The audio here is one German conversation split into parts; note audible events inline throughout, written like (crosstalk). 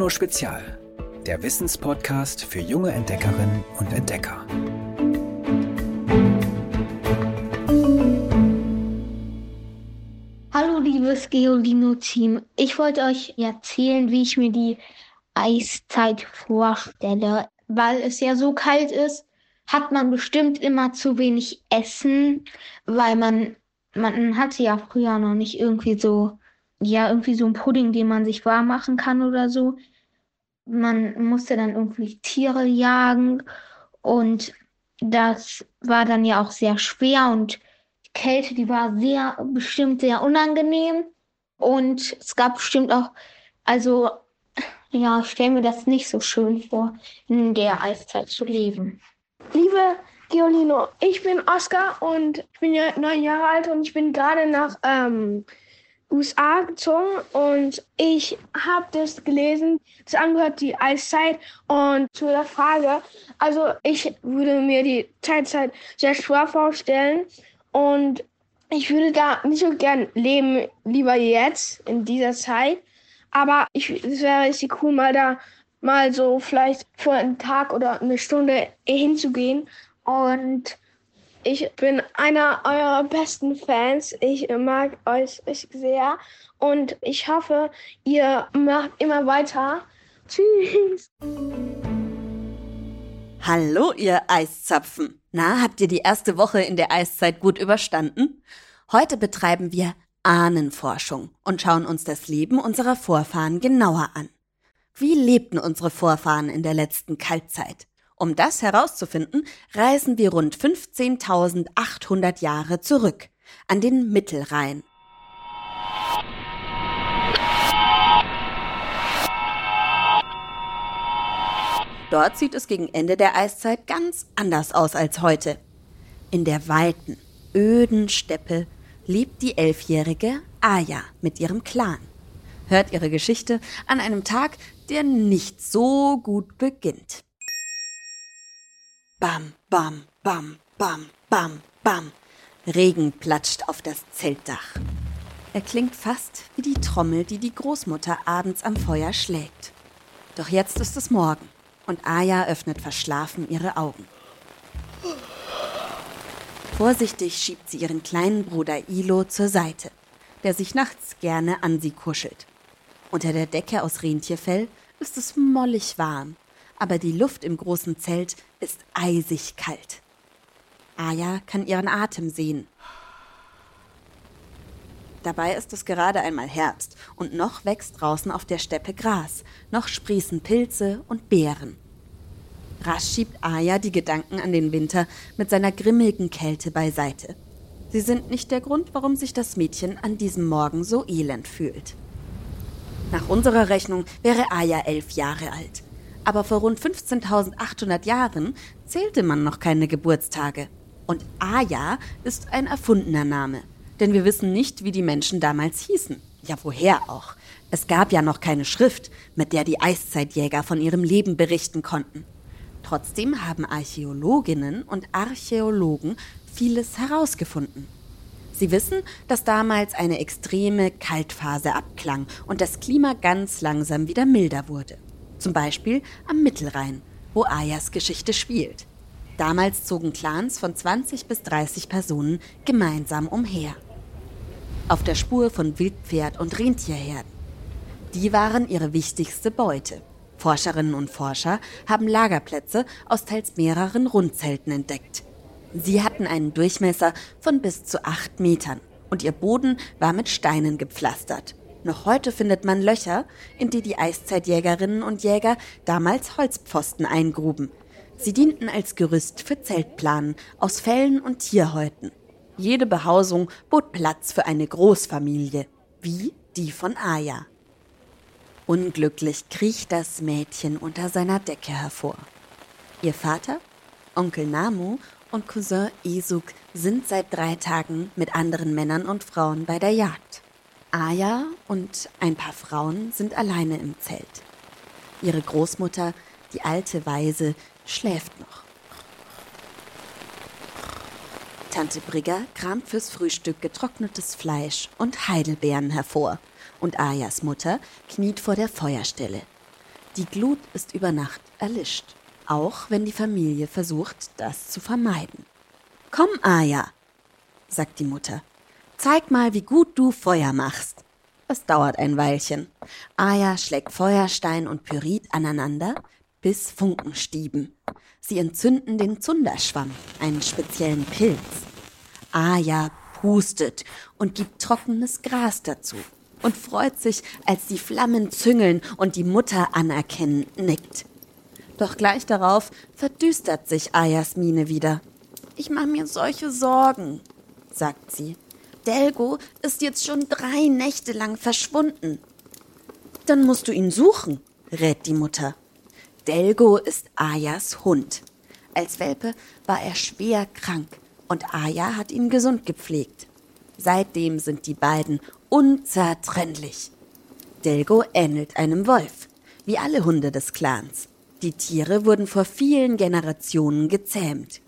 Geolino Spezial, der Wissenspodcast für junge Entdeckerinnen und Entdecker. Hallo liebes Geolino-Team, ich wollte euch erzählen, wie ich mir die Eiszeit vorstelle. Weil es ja so kalt ist, hat man bestimmt immer zu wenig Essen, weil man, man hatte ja früher noch nicht irgendwie so ja, irgendwie so ein Pudding, den man sich warm machen kann oder so. Man musste dann irgendwie Tiere jagen und das war dann ja auch sehr schwer und die Kälte, die war sehr, bestimmt sehr unangenehm. Und es gab bestimmt auch, also, ja, ich stelle mir das nicht so schön vor, in der Eiszeit zu leben. Liebe Geolino, ich bin Oskar und ich bin ja neun Jahre alt und ich bin gerade nach ähm, USA gezogen und ich habe das gelesen, das angehört, die Eiszeit. Und zu der Frage, also ich würde mir die Zeitzeit sehr schwer vorstellen und ich würde da nicht so gern leben, lieber jetzt in dieser Zeit, aber ich, es wäre richtig cool, mal da mal so vielleicht für einen Tag oder eine Stunde hinzugehen und ich bin einer eurer besten Fans. Ich mag euch sehr und ich hoffe, ihr macht immer weiter. Tschüss. Hallo, ihr Eiszapfen. Na, habt ihr die erste Woche in der Eiszeit gut überstanden? Heute betreiben wir Ahnenforschung und schauen uns das Leben unserer Vorfahren genauer an. Wie lebten unsere Vorfahren in der letzten Kaltzeit? Um das herauszufinden, reisen wir rund 15.800 Jahre zurück an den Mittelrhein. Dort sieht es gegen Ende der Eiszeit ganz anders aus als heute. In der weiten, öden Steppe lebt die elfjährige Aya mit ihrem Clan. Hört ihre Geschichte an einem Tag, der nicht so gut beginnt. Bam, bam, bam, bam, bam, bam. Regen platscht auf das Zeltdach. Er klingt fast wie die Trommel, die die Großmutter abends am Feuer schlägt. Doch jetzt ist es Morgen und Aya öffnet verschlafen ihre Augen. Vorsichtig schiebt sie ihren kleinen Bruder Ilo zur Seite, der sich nachts gerne an sie kuschelt. Unter der Decke aus Rentierfell ist es mollig warm aber die Luft im großen Zelt ist eisig kalt. Aya kann ihren Atem sehen. Dabei ist es gerade einmal Herbst und noch wächst draußen auf der Steppe Gras, noch sprießen Pilze und Beeren. Rasch schiebt Aya die Gedanken an den Winter mit seiner grimmigen Kälte beiseite. Sie sind nicht der Grund, warum sich das Mädchen an diesem Morgen so elend fühlt. Nach unserer Rechnung wäre Aya elf Jahre alt aber vor rund 15.800 Jahren zählte man noch keine Geburtstage. Und Aya ist ein erfundener Name, denn wir wissen nicht, wie die Menschen damals hießen. Ja, woher auch? Es gab ja noch keine Schrift, mit der die Eiszeitjäger von ihrem Leben berichten konnten. Trotzdem haben Archäologinnen und Archäologen vieles herausgefunden. Sie wissen, dass damals eine extreme Kaltphase abklang und das Klima ganz langsam wieder milder wurde. Zum Beispiel am Mittelrhein, wo Ayas Geschichte spielt. Damals zogen Clans von 20 bis 30 Personen gemeinsam umher. Auf der Spur von Wildpferd und Rentierherden. Die waren ihre wichtigste Beute. Forscherinnen und Forscher haben Lagerplätze aus teils mehreren Rundzelten entdeckt. Sie hatten einen Durchmesser von bis zu acht Metern und ihr Boden war mit Steinen gepflastert. Noch heute findet man Löcher, in die die Eiszeitjägerinnen und Jäger damals Holzpfosten eingruben. Sie dienten als Gerüst für Zeltplanen aus Fellen und Tierhäuten. Jede Behausung bot Platz für eine Großfamilie, wie die von Aya. Unglücklich kriecht das Mädchen unter seiner Decke hervor. Ihr Vater, Onkel Namu und Cousin Isuk sind seit drei Tagen mit anderen Männern und Frauen bei der Jagd. Aya und ein paar Frauen sind alleine im Zelt. Ihre Großmutter, die alte Weise, schläft noch. Tante Brigger kramt fürs Frühstück getrocknetes Fleisch und Heidelbeeren hervor, und Ayas Mutter kniet vor der Feuerstelle. Die Glut ist über Nacht erlischt, auch wenn die Familie versucht, das zu vermeiden. Komm, Aya, sagt die Mutter. Zeig mal, wie gut du Feuer machst. Es dauert ein Weilchen. Aya schlägt Feuerstein und Pyrit aneinander, bis Funken stieben. Sie entzünden den Zunderschwamm, einen speziellen Pilz. Aya pustet und gibt trockenes Gras dazu und freut sich, als die Flammen züngeln und die Mutter anerkennend nickt. Doch gleich darauf verdüstert sich Ayas Miene wieder. Ich mache mir solche Sorgen, sagt sie. Delgo ist jetzt schon drei Nächte lang verschwunden. Dann musst du ihn suchen, rät die Mutter. Delgo ist Ayas Hund. Als Welpe war er schwer krank und Aya hat ihn gesund gepflegt. Seitdem sind die beiden unzertrennlich. Delgo ähnelt einem Wolf, wie alle Hunde des Clans. Die Tiere wurden vor vielen Generationen gezähmt.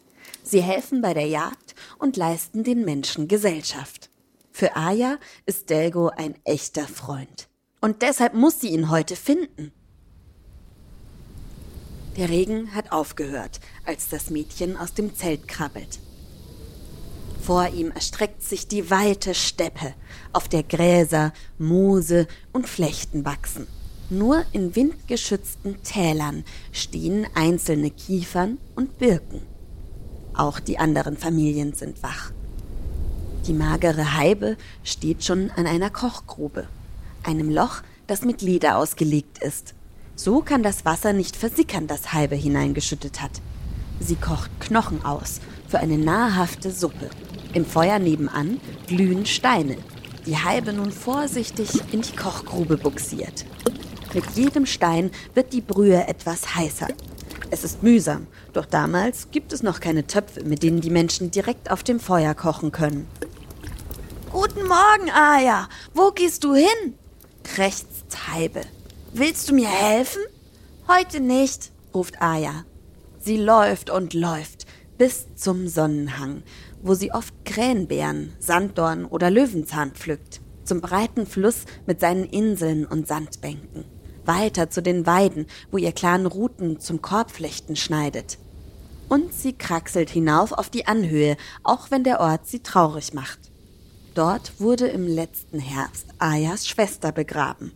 Sie helfen bei der Jagd und leisten den Menschen Gesellschaft. Für Aya ist Delgo ein echter Freund. Und deshalb muss sie ihn heute finden. Der Regen hat aufgehört, als das Mädchen aus dem Zelt krabbelt. Vor ihm erstreckt sich die weite Steppe, auf der Gräser, Moose und Flechten wachsen. Nur in windgeschützten Tälern stehen einzelne Kiefern und Birken. Auch die anderen Familien sind wach. Die magere Heibe steht schon an einer Kochgrube, einem Loch, das mit Leder ausgelegt ist. So kann das Wasser nicht versickern, das Heibe hineingeschüttet hat. Sie kocht Knochen aus für eine nahrhafte Suppe. Im Feuer nebenan glühen Steine, die Halbe nun vorsichtig in die Kochgrube buxiert. Mit jedem Stein wird die Brühe etwas heißer. Es ist mühsam, doch damals gibt es noch keine Töpfe, mit denen die Menschen direkt auf dem Feuer kochen können. Guten Morgen, Aya. Wo gehst du hin? krächzt Halbe. Willst du mir helfen? Heute nicht, ruft Aya. Sie läuft und läuft bis zum Sonnenhang, wo sie oft Krähenbeeren, Sanddorn oder Löwenzahn pflückt, zum breiten Fluss mit seinen Inseln und Sandbänken, weiter zu den Weiden, wo ihr Clan Routen zum Korbflechten schneidet. Und sie kraxelt hinauf auf die Anhöhe, auch wenn der Ort sie traurig macht. Dort wurde im letzten Herbst Ayas Schwester begraben.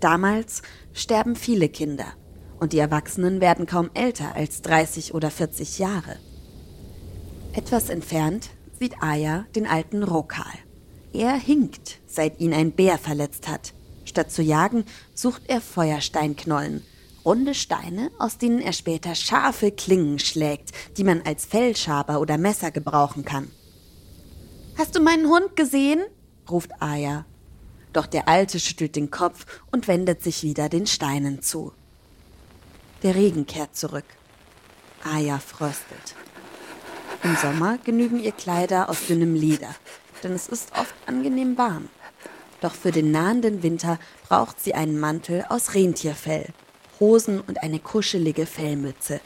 Damals sterben viele Kinder und die Erwachsenen werden kaum älter als 30 oder 40 Jahre. Etwas entfernt sieht Aya den alten Rokal. Er hinkt, seit ihn ein Bär verletzt hat. Statt zu jagen, sucht er Feuersteinknollen, runde Steine, aus denen er später scharfe Klingen schlägt, die man als Fellschaber oder Messer gebrauchen kann. Hast du meinen Hund gesehen? ruft Aya. Doch der Alte schüttelt den Kopf und wendet sich wieder den Steinen zu. Der Regen kehrt zurück. Aya fröstelt. Im Sommer genügen ihr Kleider aus dünnem Leder, denn es ist oft angenehm warm. Doch für den nahenden Winter braucht sie einen Mantel aus Rentierfell, Hosen und eine kuschelige Fellmütze.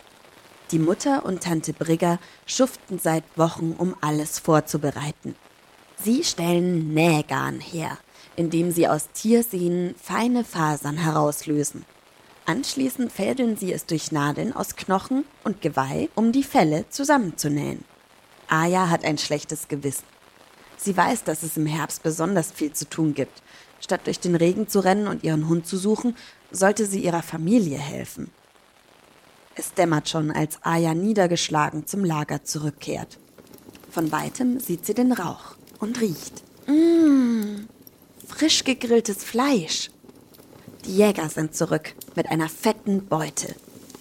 Die Mutter und Tante Brigger schuften seit Wochen, um alles vorzubereiten. Sie stellen Nähgarn her, indem sie aus Tiersehnen feine Fasern herauslösen. Anschließend fädeln sie es durch Nadeln aus Knochen und Geweih, um die Felle zusammenzunähen. Aya hat ein schlechtes Gewissen. Sie weiß, dass es im Herbst besonders viel zu tun gibt. Statt durch den Regen zu rennen und ihren Hund zu suchen, sollte sie ihrer Familie helfen. Es dämmert schon, als Aya niedergeschlagen zum Lager zurückkehrt. Von weitem sieht sie den Rauch und riecht. Mmh, frisch gegrilltes Fleisch. Die Jäger sind zurück mit einer fetten Beute.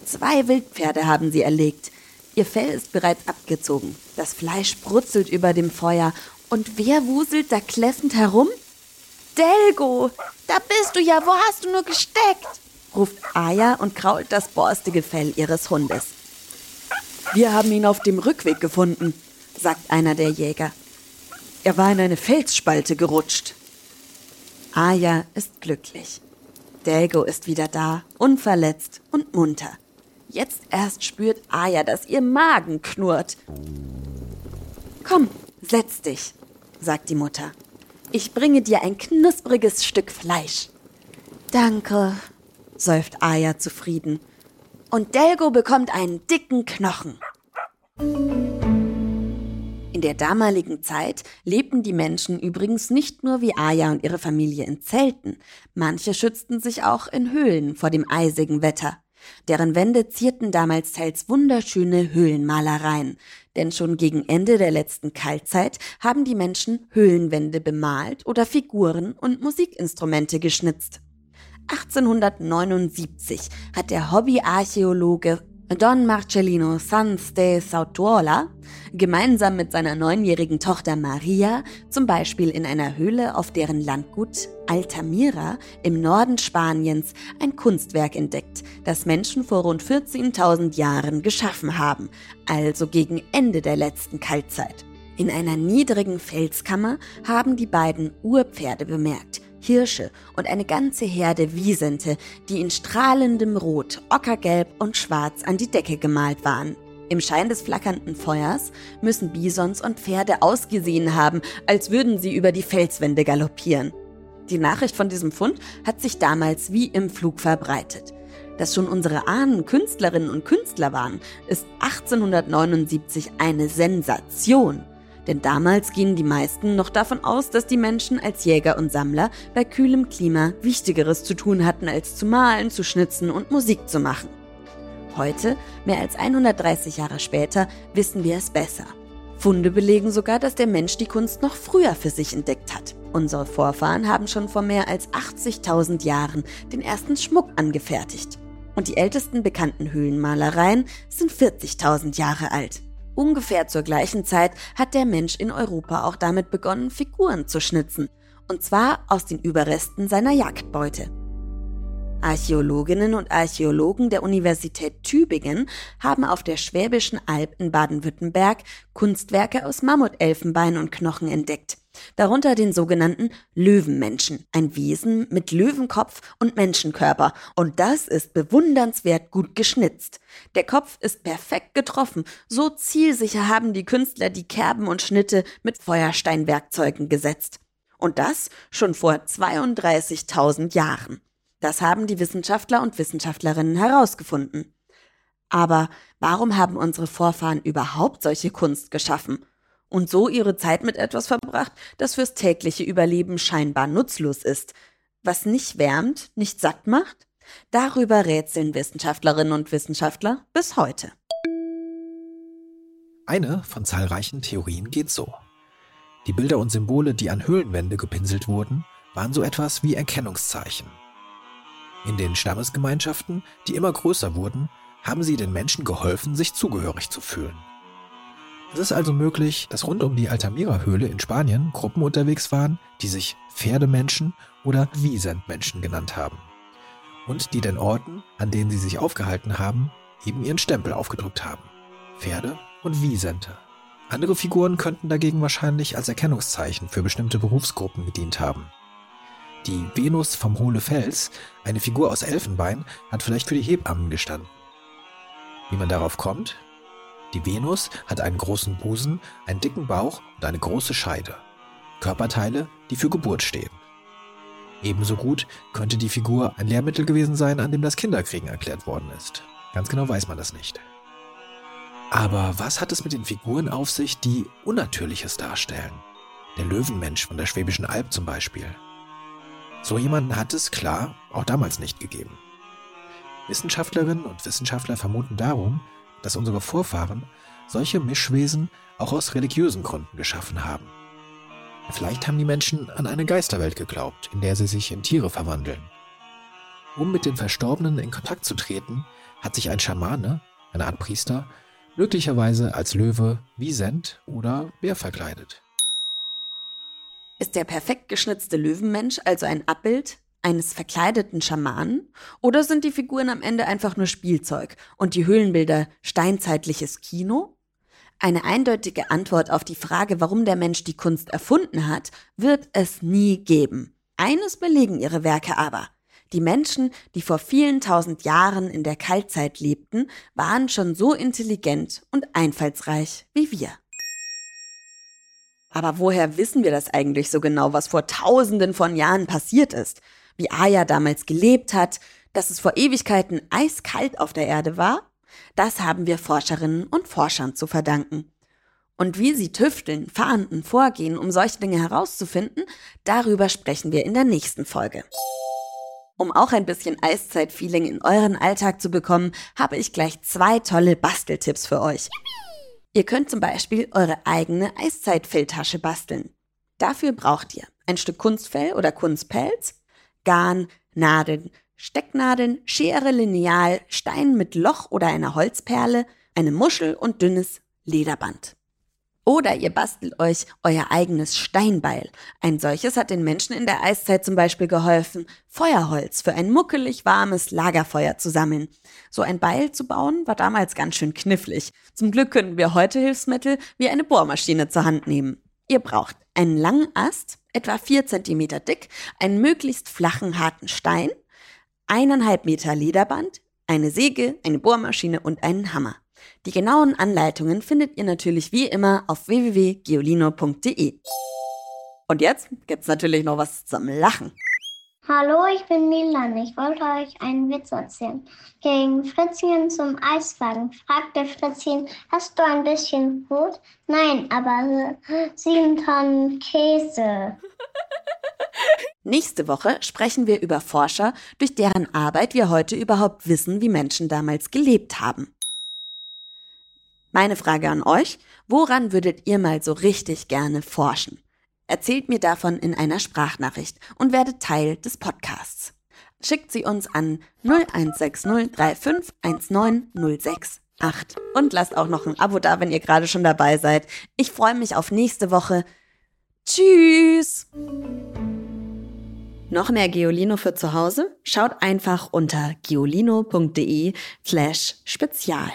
Zwei Wildpferde haben sie erlegt. Ihr Fell ist bereits abgezogen. Das Fleisch brutzelt über dem Feuer. Und wer wuselt da kläffend herum? Delgo, da bist du ja. Wo hast du nur gesteckt? ruft Aya und krault das borstige Fell ihres Hundes. Wir haben ihn auf dem Rückweg gefunden, sagt einer der Jäger. Er war in eine Felsspalte gerutscht. Aya ist glücklich. Delgo ist wieder da, unverletzt und munter. Jetzt erst spürt Aya, dass ihr Magen knurrt. Komm, setz dich, sagt die Mutter. Ich bringe dir ein knuspriges Stück Fleisch. Danke, seufzt Aya zufrieden. Und Delgo bekommt einen dicken Knochen. In der damaligen Zeit lebten die Menschen übrigens nicht nur wie Aya und ihre Familie in Zelten. Manche schützten sich auch in Höhlen vor dem eisigen Wetter. Deren Wände zierten damals teils wunderschöne Höhlenmalereien. Denn schon gegen Ende der letzten Kaltzeit haben die Menschen Höhlenwände bemalt oder Figuren und Musikinstrumente geschnitzt. 1879 hat der Hobbyarchäologe Don Marcellino Sanz de Sautuola gemeinsam mit seiner neunjährigen Tochter Maria zum Beispiel in einer Höhle auf deren Landgut Altamira im Norden Spaniens ein Kunstwerk entdeckt, das Menschen vor rund 14.000 Jahren geschaffen haben, also gegen Ende der letzten Kaltzeit. In einer niedrigen Felskammer haben die beiden Urpferde bemerkt, Hirsche und eine ganze Herde Wiesente, die in strahlendem Rot, Ockergelb und Schwarz an die Decke gemalt waren. Im Schein des flackernden Feuers müssen Bisons und Pferde ausgesehen haben, als würden sie über die Felswände galoppieren. Die Nachricht von diesem Fund hat sich damals wie im Flug verbreitet. Dass schon unsere Ahnen Künstlerinnen und Künstler waren, ist 1879 eine Sensation. Denn damals gingen die meisten noch davon aus, dass die Menschen als Jäger und Sammler bei kühlem Klima Wichtigeres zu tun hatten, als zu malen, zu schnitzen und Musik zu machen. Heute, mehr als 130 Jahre später, wissen wir es besser. Funde belegen sogar, dass der Mensch die Kunst noch früher für sich entdeckt hat. Unsere Vorfahren haben schon vor mehr als 80.000 Jahren den ersten Schmuck angefertigt. Und die ältesten bekannten Höhlenmalereien sind 40.000 Jahre alt. Ungefähr zur gleichen Zeit hat der Mensch in Europa auch damit begonnen, Figuren zu schnitzen, und zwar aus den Überresten seiner Jagdbeute. Archäologinnen und Archäologen der Universität Tübingen haben auf der Schwäbischen Alb in Baden-Württemberg Kunstwerke aus Mammutelfenbein und Knochen entdeckt. Darunter den sogenannten Löwenmenschen, ein Wesen mit Löwenkopf und Menschenkörper. Und das ist bewundernswert gut geschnitzt. Der Kopf ist perfekt getroffen. So zielsicher haben die Künstler die Kerben und Schnitte mit Feuersteinwerkzeugen gesetzt. Und das schon vor 32.000 Jahren. Das haben die Wissenschaftler und Wissenschaftlerinnen herausgefunden. Aber warum haben unsere Vorfahren überhaupt solche Kunst geschaffen? Und so ihre Zeit mit etwas verbracht, das fürs tägliche Überleben scheinbar nutzlos ist, was nicht wärmt, nicht satt macht? Darüber rätseln Wissenschaftlerinnen und Wissenschaftler bis heute. Eine von zahlreichen Theorien geht so. Die Bilder und Symbole, die an Höhlenwände gepinselt wurden, waren so etwas wie Erkennungszeichen. In den Stammesgemeinschaften, die immer größer wurden, haben sie den Menschen geholfen, sich zugehörig zu fühlen. Es ist also möglich, dass rund um die Altamira-Höhle in Spanien Gruppen unterwegs waren, die sich Pferdemenschen oder Wiesentmenschen genannt haben. Und die den Orten, an denen sie sich aufgehalten haben, eben ihren Stempel aufgedruckt haben. Pferde und Wiesente. Andere Figuren könnten dagegen wahrscheinlich als Erkennungszeichen für bestimmte Berufsgruppen gedient haben. Die Venus vom Hohlefels, eine Figur aus Elfenbein, hat vielleicht für die Hebammen gestanden. Wie man darauf kommt? Die Venus hat einen großen Busen, einen dicken Bauch und eine große Scheide. Körperteile, die für Geburt stehen. Ebenso gut könnte die Figur ein Lehrmittel gewesen sein, an dem das Kinderkriegen erklärt worden ist. Ganz genau weiß man das nicht. Aber was hat es mit den Figuren auf sich, die Unnatürliches darstellen? Der Löwenmensch von der Schwäbischen Alb zum Beispiel. So jemanden hat es, klar, auch damals nicht gegeben. Wissenschaftlerinnen und Wissenschaftler vermuten darum, dass unsere Vorfahren solche Mischwesen auch aus religiösen Gründen geschaffen haben. Vielleicht haben die Menschen an eine Geisterwelt geglaubt, in der sie sich in Tiere verwandeln. Um mit den Verstorbenen in Kontakt zu treten, hat sich ein Schamane, eine Art Priester, möglicherweise als Löwe, Wiesent oder Bär verkleidet. Ist der perfekt geschnitzte Löwenmensch also ein Abbild eines verkleideten Schamanen? Oder sind die Figuren am Ende einfach nur Spielzeug und die Höhlenbilder steinzeitliches Kino? Eine eindeutige Antwort auf die Frage, warum der Mensch die Kunst erfunden hat, wird es nie geben. Eines belegen ihre Werke aber. Die Menschen, die vor vielen tausend Jahren in der Kaltzeit lebten, waren schon so intelligent und einfallsreich wie wir. Aber woher wissen wir das eigentlich so genau, was vor tausenden von Jahren passiert ist? Wie Aya damals gelebt hat, Dass es vor Ewigkeiten eiskalt auf der Erde war, das haben wir Forscherinnen und Forschern zu verdanken. Und wie sie tüfteln, fahnden, vorgehen, um solche Dinge herauszufinden, darüber sprechen wir in der nächsten Folge. Um auch ein bisschen Eiszeit-Feeling in euren Alltag zu bekommen, habe ich gleich zwei tolle Basteltipps für euch. Ihr könnt zum Beispiel eure eigene Eiszeitfelltasche basteln. Dafür braucht ihr ein Stück Kunstfell oder Kunstpelz, Garn, Nadeln, Stecknadeln, Schere, Lineal, Stein mit Loch oder einer Holzperle, eine Muschel und dünnes Lederband. Oder ihr bastelt euch euer eigenes Steinbeil. Ein solches hat den Menschen in der Eiszeit zum Beispiel geholfen, Feuerholz für ein muckelig warmes Lagerfeuer zu sammeln. So ein Beil zu bauen war damals ganz schön knifflig. Zum Glück können wir heute Hilfsmittel wie eine Bohrmaschine zur Hand nehmen. Ihr braucht einen langen Ast, etwa vier Zentimeter dick, einen möglichst flachen, harten Stein, eineinhalb Meter Lederband, eine Säge, eine Bohrmaschine und einen Hammer. Die genauen Anleitungen findet ihr natürlich wie immer auf www.geolino.de. Und jetzt gibt's natürlich noch was zum Lachen. Hallo, ich bin Milan. Ich wollte euch einen Witz erzählen. Gegen Fritzchen zum Eiswagen fragte Fritzchen, hast du ein bisschen Brot? Nein, aber sieben Tonnen Käse. (laughs) Nächste Woche sprechen wir über Forscher, durch deren Arbeit wir heute überhaupt wissen, wie Menschen damals gelebt haben. Meine Frage an euch, woran würdet ihr mal so richtig gerne forschen? Erzählt mir davon in einer Sprachnachricht und werdet Teil des Podcasts. Schickt sie uns an 0160351906 und lasst auch noch ein Abo da, wenn ihr gerade schon dabei seid. Ich freue mich auf nächste Woche. Tschüss! Noch mehr Geolino für zu Hause? Schaut einfach unter geolino.de slash spezial.